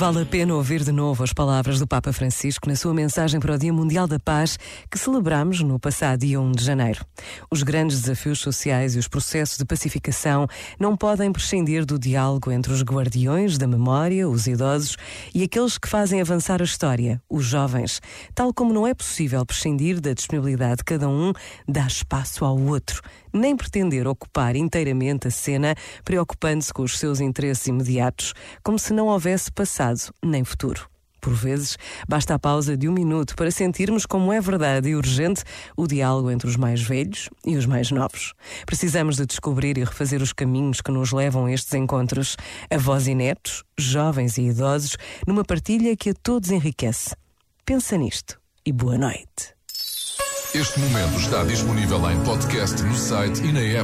Vale a pena ouvir de novo as palavras do Papa Francisco na sua mensagem para o Dia Mundial da Paz, que celebramos no passado dia 1 de janeiro. Os grandes desafios sociais e os processos de pacificação não podem prescindir do diálogo entre os guardiões da memória, os idosos, e aqueles que fazem avançar a história, os jovens. Tal como não é possível prescindir da disponibilidade de cada um, dar espaço ao outro, nem pretender ocupar inteiramente a cena, preocupando-se com os seus interesses imediatos, como se não houvesse passado nem futuro. Por vezes, basta a pausa de um minuto para sentirmos como é verdade e urgente o diálogo entre os mais velhos e os mais novos. Precisamos de descobrir e refazer os caminhos que nos levam a estes encontros, avós e netos, jovens e idosos, numa partilha que a todos enriquece. Pensa nisto e boa noite. Este momento está disponível em podcast no site e na app.